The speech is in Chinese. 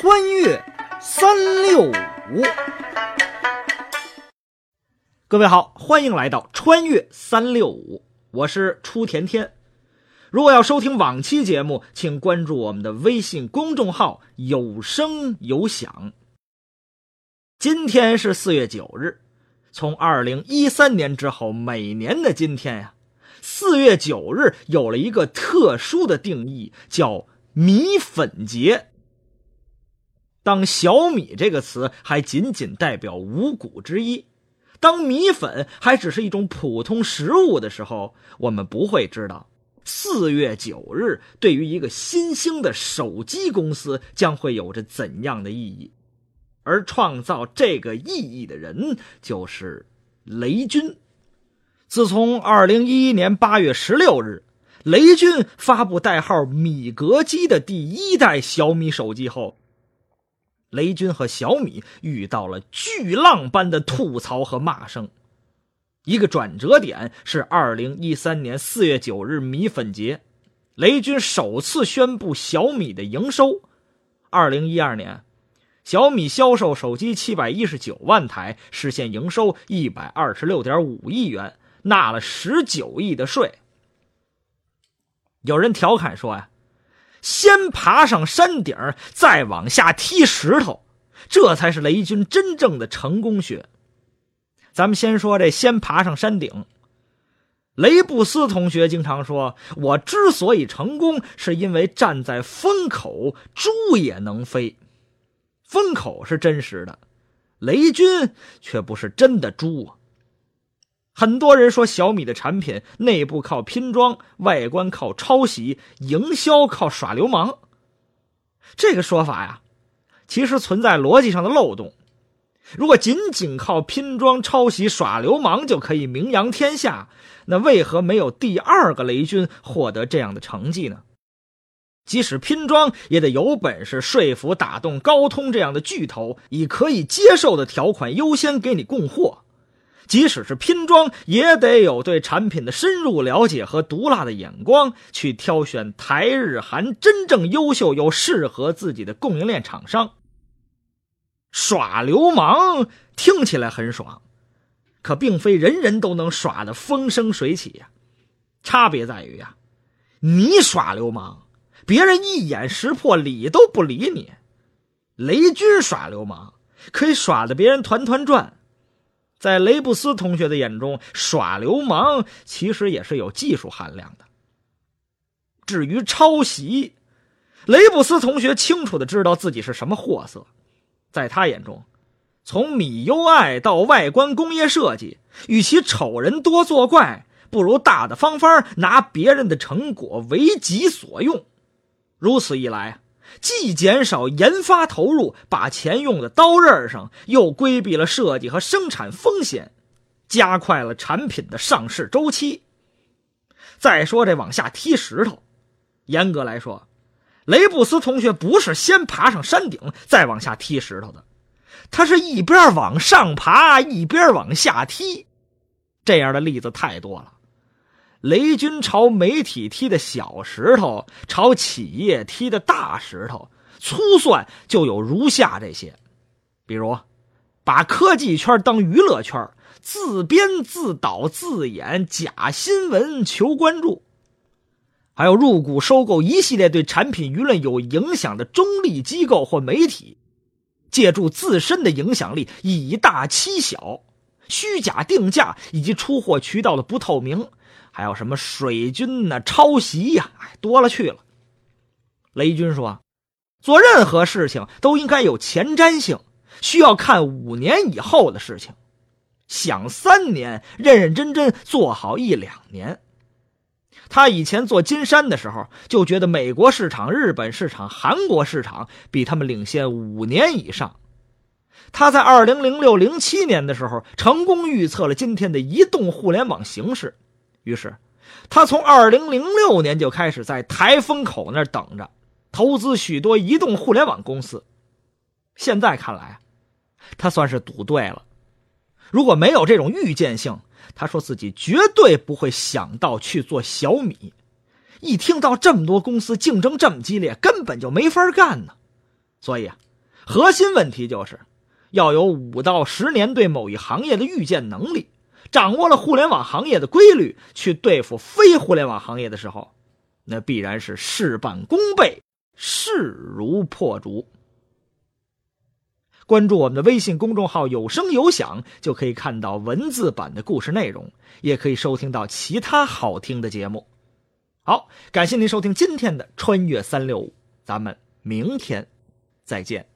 穿越三六五，各位好，欢迎来到穿越三六五，我是初甜甜。如果要收听往期节目，请关注我们的微信公众号“有声有响”。今天是四月九日，从二零一三年之后，每年的今天呀，四月九日有了一个特殊的定义，叫米粉节。当小米这个词还仅仅代表五谷之一，当米粉还只是一种普通食物的时候，我们不会知道四月九日对于一个新兴的手机公司将会有着怎样的意义。而创造这个意义的人就是雷军。自从二零一一年八月十六日，雷军发布代号“米格机”的第一代小米手机后。雷军和小米遇到了巨浪般的吐槽和骂声。一个转折点是二零一三年四月九日米粉节，雷军首次宣布小米的营收。二零一二年，小米销售手机七百一十九万台，实现营收一百二十六点五亿元，纳了十九亿的税。有人调侃说呀。先爬上山顶，再往下踢石头，这才是雷军真正的成功学。咱们先说这先爬上山顶。雷布斯同学经常说：“我之所以成功，是因为站在风口，猪也能飞。”风口是真实的，雷军却不是真的猪啊。很多人说小米的产品内部靠拼装，外观靠抄袭，营销靠耍流氓。这个说法呀，其实存在逻辑上的漏洞。如果仅仅靠拼装、抄袭、耍流氓就可以名扬天下，那为何没有第二个雷军获得这样的成绩呢？即使拼装，也得有本事说服、打动高通这样的巨头，以可以接受的条款优先给你供货。即使是拼装，也得有对产品的深入了解和毒辣的眼光，去挑选台日韩真正优秀又适合自己的供应链厂商。耍流氓听起来很爽，可并非人人都能耍得风生水起呀。差别在于呀，你耍流氓，别人一眼识破，理都不理你；雷军耍流氓，可以耍得别人团团转。在雷布斯同学的眼中，耍流氓其实也是有技术含量的。至于抄袭，雷布斯同学清楚的知道自己是什么货色。在他眼中，从米 UI 到外观工业设计，与其丑人多作怪，不如大大方方拿别人的成果为己所用。如此一来。既减少研发投入，把钱用在刀刃上，又规避了设计和生产风险，加快了产品的上市周期。再说这往下踢石头，严格来说，雷布斯同学不是先爬上山顶再往下踢石头的，他是一边往上爬一边往下踢。这样的例子太多了。雷军朝媒体踢的小石头，朝企业踢的大石头，粗算就有如下这些：比如，把科技圈当娱乐圈，自编自导自演假新闻求关注；还有入股收购一系列对产品舆论有影响的中立机构或媒体，借助自身的影响力以大欺小，虚假定价以及出货渠道的不透明。还有什么水军呢？抄袭呀，哎，多了去了。雷军说：“做任何事情都应该有前瞻性，需要看五年以后的事情，想三年，认认真真做好一两年。”他以前做金山的时候，就觉得美国市场、日本市场、韩国市场比他们领先五年以上。他在二零零六零七年的时候，成功预测了今天的移动互联网形势。于是，他从二零零六年就开始在台风口那儿等着，投资许多移动互联网公司。现在看来，他算是赌对了。如果没有这种预见性，他说自己绝对不会想到去做小米。一听到这么多公司竞争这么激烈，根本就没法干呢。所以啊，核心问题就是要有五到十年对某一行业的预见能力，掌握了互联网行业的规律，去对付非互联网行业的时候，那必然是事半功倍，势如破竹。关注我们的微信公众号“有声有响”，就可以看到文字版的故事内容，也可以收听到其他好听的节目。好，感谢您收听今天的《穿越三六五》，咱们明天再见。